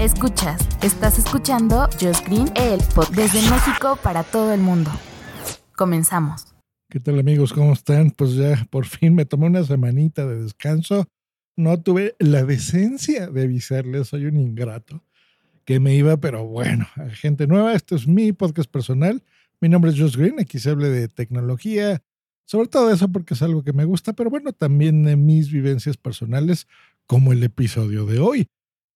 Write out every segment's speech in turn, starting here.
Escuchas, estás escuchando Just Green, el pod desde México para todo el mundo. Comenzamos. ¿Qué tal amigos? ¿Cómo están? Pues ya por fin me tomé una semanita de descanso. No tuve la decencia de avisarles, soy un ingrato, que me iba, pero bueno, gente nueva, esto es mi podcast personal. Mi nombre es Just Green, aquí se habla de tecnología, sobre todo eso porque es algo que me gusta, pero bueno, también de mis vivencias personales, como el episodio de hoy.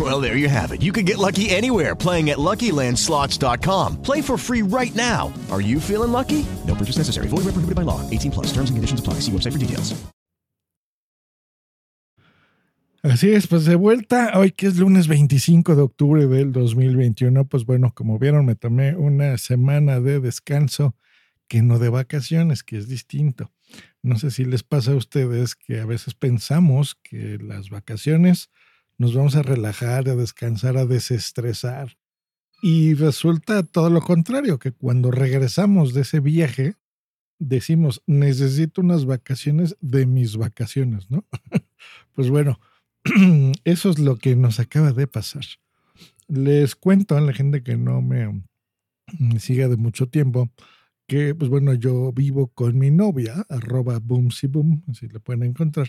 Well, there you have it. You can get lucky anywhere playing at LuckyLandSlots.com. Play for free right now. Are you feeling lucky? No purchase necessary. Void where prohibited by law. 18 plus. Terms and conditions apply. See website for details. Así es, pues de vuelta, hoy que es lunes 25 de octubre del 2021, pues bueno, como vieron, me tomé una semana de descanso, que no de vacaciones, que es distinto. No sé si les pasa a ustedes que a veces pensamos que las vacaciones nos vamos a relajar, a descansar, a desestresar. Y resulta todo lo contrario, que cuando regresamos de ese viaje, decimos, necesito unas vacaciones de mis vacaciones, ¿no? pues bueno, eso es lo que nos acaba de pasar. Les cuento a la gente que no me, siga de mucho tiempo que, pues bueno, yo vivo con mi novia, arroba boomsy boom, así la pueden encontrar.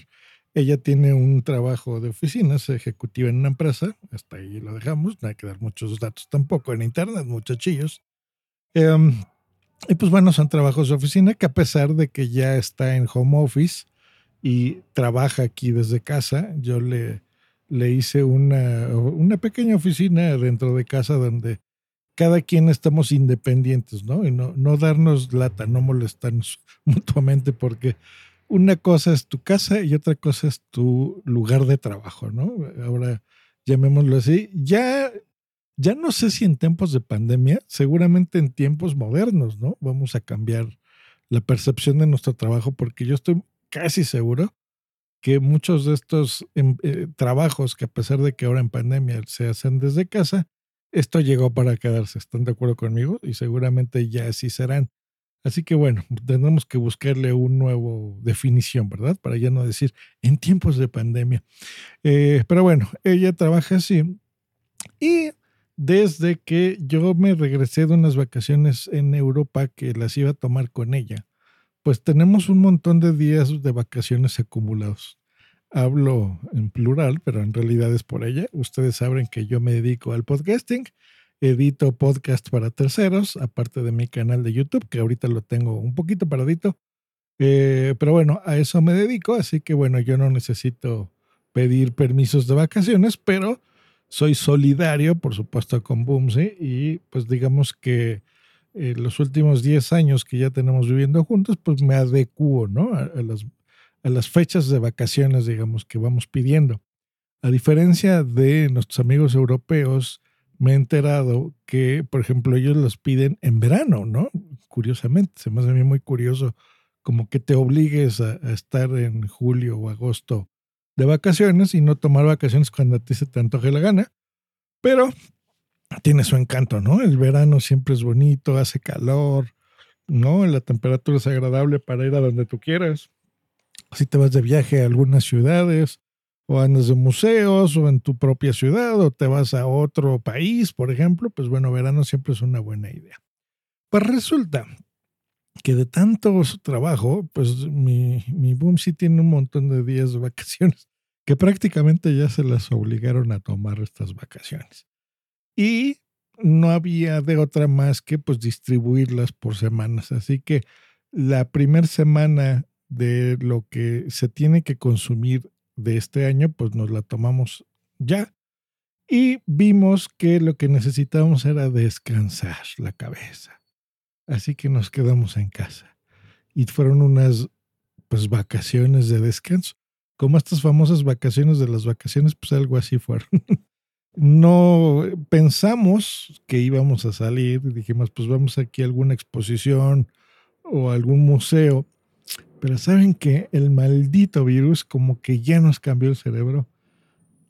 Ella tiene un trabajo de oficina, es ejecutiva en una empresa, hasta ahí lo dejamos, no hay que dar muchos datos tampoco en internet, muchachillos. Em, y pues bueno, son trabajos de oficina que a pesar de que ya está en home office, y trabaja aquí desde casa. Yo le, le hice una, una pequeña oficina dentro de casa donde cada quien estamos independientes, ¿no? Y no, no darnos lata, no molestarnos mutuamente, porque una cosa es tu casa y otra cosa es tu lugar de trabajo, ¿no? Ahora, llamémoslo así. Ya, ya no sé si en tiempos de pandemia, seguramente en tiempos modernos, ¿no? Vamos a cambiar la percepción de nuestro trabajo, porque yo estoy casi seguro que muchos de estos em, eh, trabajos que a pesar de que ahora en pandemia se hacen desde casa, esto llegó para quedarse. ¿Están de acuerdo conmigo? Y seguramente ya así serán. Así que bueno, tenemos que buscarle un nuevo definición, ¿verdad? Para ya no decir en tiempos de pandemia. Eh, pero bueno, ella trabaja así. Y desde que yo me regresé de unas vacaciones en Europa que las iba a tomar con ella, pues tenemos un montón de días de vacaciones acumulados. Hablo en plural, pero en realidad es por ella. Ustedes saben que yo me dedico al podcasting, edito podcast para terceros, aparte de mi canal de YouTube, que ahorita lo tengo un poquito paradito. Eh, pero bueno, a eso me dedico, así que bueno, yo no necesito pedir permisos de vacaciones, pero soy solidario, por supuesto, con Boomsy y pues digamos que eh, los últimos 10 años que ya tenemos viviendo juntos, pues me adecuo, ¿no? A, las, a las fechas de vacaciones, digamos, que vamos pidiendo. A diferencia de nuestros amigos europeos, me he enterado que, por ejemplo, ellos los piden en verano, ¿no? Curiosamente, se me hace mí muy curioso como que te obligues a, a, estar en julio o agosto de vacaciones y no tomar vacaciones cuando a ti se te antoje la gana. Pero tiene su encanto, ¿no? El verano siempre es bonito, hace calor, ¿no? La temperatura es agradable para ir a donde tú quieras. Si te vas de viaje a algunas ciudades, o andas de museos, o en tu propia ciudad, o te vas a otro país, por ejemplo, pues bueno, verano siempre es una buena idea. Pues resulta que de tanto trabajo, pues mi, mi boom sí tiene un montón de días de vacaciones, que prácticamente ya se las obligaron a tomar estas vacaciones y no había de otra más que pues distribuirlas por semanas. Así que la primera semana de lo que se tiene que consumir de este año, pues nos la tomamos ya. Y vimos que lo que necesitábamos era descansar la cabeza. Así que nos quedamos en casa. Y fueron unas pues vacaciones de descanso. Como estas famosas vacaciones de las vacaciones, pues algo así fueron. no pensamos que íbamos a salir, dijimos, pues vamos aquí a alguna exposición o algún museo, pero saben que el maldito virus como que ya nos cambió el cerebro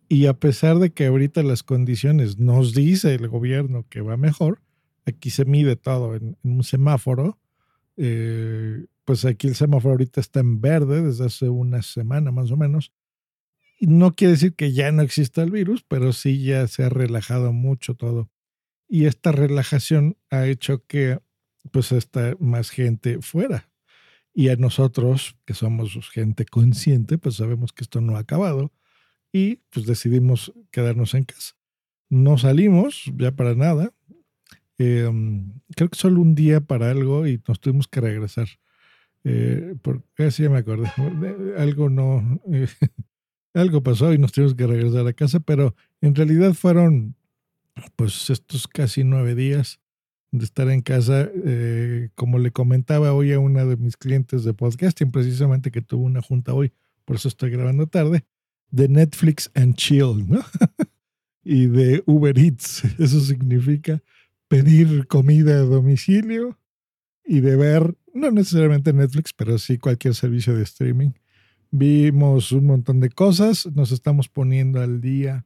y a pesar de que ahorita las condiciones nos dice el gobierno que va mejor, aquí se mide todo en, un semáforo, eh, pues aquí el semáforo ahorita está en verde desde hace una semana más o menos, no quiere decir que ya no exista el virus, pero sí ya se ha relajado mucho todo. Y esta relajación ha hecho que pues está más gente fuera. Y a nosotros, que somos gente consciente, pues sabemos que esto no ha acabado y pues decidimos quedarnos en casa. No salimos ya para nada. Em, creo que solo un día para algo y nos tuvimos que regresar. Eh, porque así ya me acordé. Algo no. Eh, algo pasó y nos tuvimos que regresar a casa, pero en realidad fueron pues estos casi nueve días de estar en casa, eh, como le comentaba hoy a una de mis clientes de podcasting, precisamente que tuvo una junta hoy, por eso estoy grabando tarde, de Netflix and Chill, ¿no? y de Uber Eats. Eso significa pedir comida a domicilio y de ver, no necesariamente Netflix, pero sí cualquier servicio de streaming Vimos un montón de cosas, nos estamos poniendo al día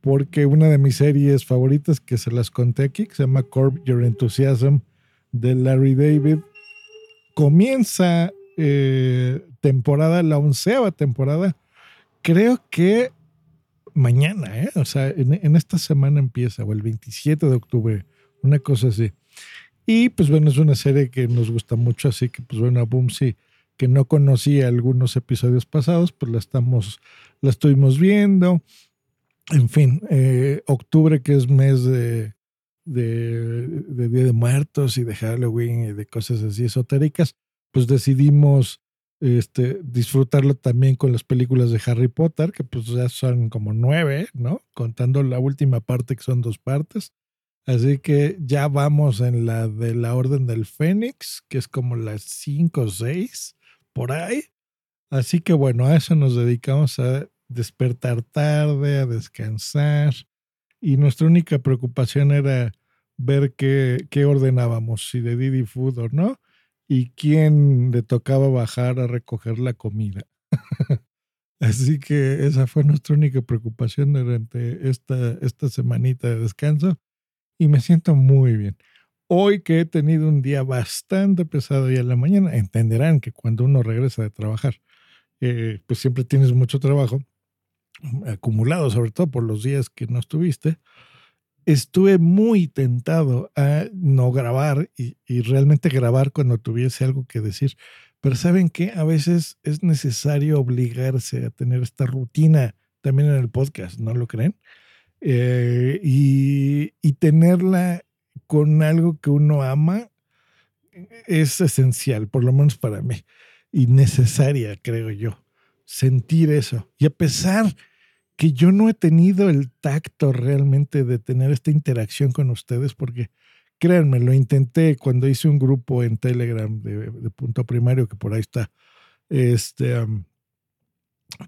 porque una de mis series favoritas que se las conté aquí, que se llama Curb Your Enthusiasm de Larry David, comienza eh, temporada, la onceava temporada, creo que mañana, ¿eh? o sea, en, en, esta semana empieza, o el 27 de octubre, una cosa así. Y pues bueno, es una serie que nos gusta mucho, así que pues bueno, boom, sí que no conocía algunos episodios pasados, pues la estamos, la estuvimos viendo. En fin, eh, octubre, que es mes de, de, Día de Muertos y de Halloween y de cosas así esotéricas, pues decidimos este, disfrutarlo también con las películas de Harry Potter, que pues ya son como nueve, ¿no? Contando la última parte, que son dos partes. Así que ya vamos en la de la Orden del Fénix, que es como las cinco o seis por ahí. Así que bueno, a eso nos dedicamos a despertar tarde, a descansar. Y nuestra única preocupación era ver qué, qué ordenábamos, si de Didi Food o no, y quién le tocaba bajar a recoger la comida. Así que esa fue nuestra única preocupación durante esta, esta semanita de descanso y me siento muy bien. Hoy que he tenido un día bastante pesado y en la mañana, entenderán que cuando uno regresa de trabajar, eh, pues siempre tienes mucho trabajo acumulado, sobre todo por los días que no estuviste. Estuve muy tentado a no grabar y, realmente grabar cuando tuviese algo que decir. Pero saben que a veces es necesario obligarse a tener esta rutina también en el podcast, ¿no lo creen? Eh, y, y, tenerla con algo que uno ama es esencial, por lo menos para mí, y necesaria, creo yo, sentir eso. Y a pesar que yo no he tenido el tacto realmente de tener esta interacción con ustedes, porque créanme, lo intenté cuando hice un grupo en Telegram de, punto primario, que por ahí está, este,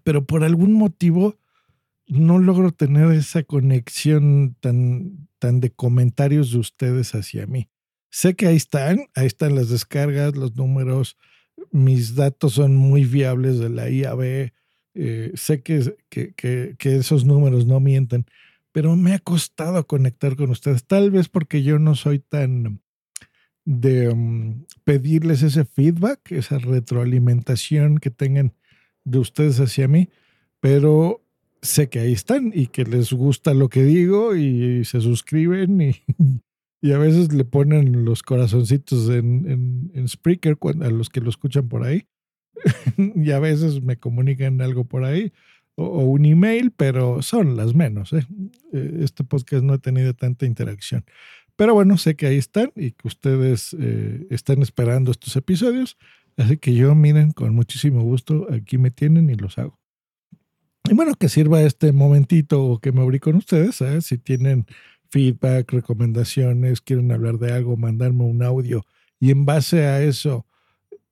pero por algún motivo no logro tener esa conexión tan, tan de comentarios de ustedes hacia mí. Sé que ahí están, ahí están las descargas, los números, mis datos son muy viables de la IAB, eh, sé que, que, que, esos números no mienten, pero me ha costado conectar con ustedes, tal vez porque yo no soy tan de mm, pedirles ese feedback, esa retroalimentación que tengan de ustedes hacia mí, pero sé que ahí están y que les gusta lo que digo y se suscriben y, y a veces le ponen los corazoncitos en, en, Spreaker a los que lo escuchan por ahí y a veces me comunican algo por ahí o, un email, pero son las menos. ¿eh? Eh, este podcast no ha tenido tanta interacción. Pero bueno, sé que ahí están y que ustedes eh, están esperando estos episodios. Así que yo, miren, con muchísimo gusto, aquí me tienen y los hago. Y bueno, que sirva este momentito o que me abrí con ustedes, ¿eh? si tienen feedback, recomendaciones, quieren hablar de algo, mandarme un audio y en base a eso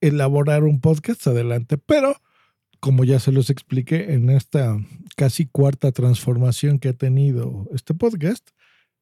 elaborar un podcast, adelante. Pero, como ya se los expliqué en esta casi cuarta transformación que ha tenido este podcast,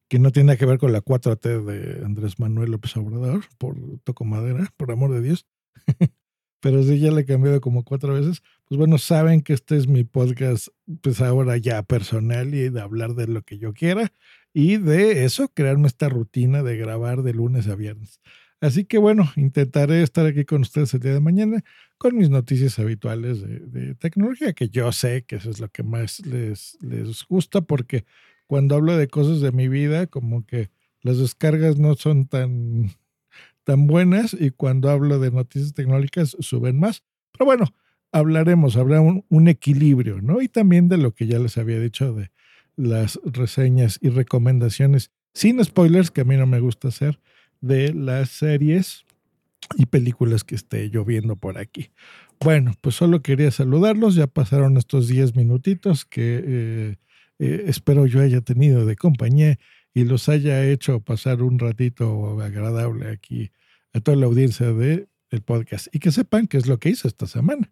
que no tiene que ver con la 4T de Andrés Manuel López Obrador, por toco madera, por amor de Dios. Pero sí, ya le he cambiado como cuatro veces. Pues bueno, saben que este es mi podcast, pues ahora ya personal y de hablar de lo que yo quiera y de eso, crearme esta rutina de grabar de lunes a viernes. Así que bueno, intentaré estar aquí con ustedes el día de mañana con mis noticias habituales de, tecnología, que yo sé que eso es lo que más les, les gusta, porque cuando hablo de cosas de mi vida, como que las descargas no son tan, tan buenas y cuando hablo de noticias tecnológicas suben más. Pero bueno, hablaremos, habrá un, equilibrio, ¿no? Y también de lo que ya les había dicho de las reseñas y recomendaciones sin spoilers, que a mí no me gusta hacer de las series y películas que esté lloviendo por aquí. Bueno, pues solo quería saludarlos. Ya pasaron estos 10 minutitos que eh, eh, espero yo haya tenido de compañía y los haya hecho pasar un ratito agradable aquí a toda la audiencia de el podcast y que sepan qué es lo que hice esta semana.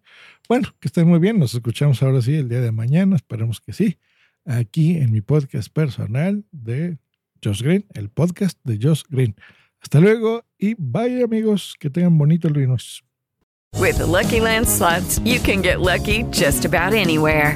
Bueno, que estén muy bien. Nos escuchamos ahora sí el día de mañana. Esperemos que sí. Aquí en mi podcast personal de Josh Green, el podcast de Josh Green. Hasta luego y bye amigos, que tengan bonito lunes. With the Lucky Land slots, you can get lucky just about anywhere.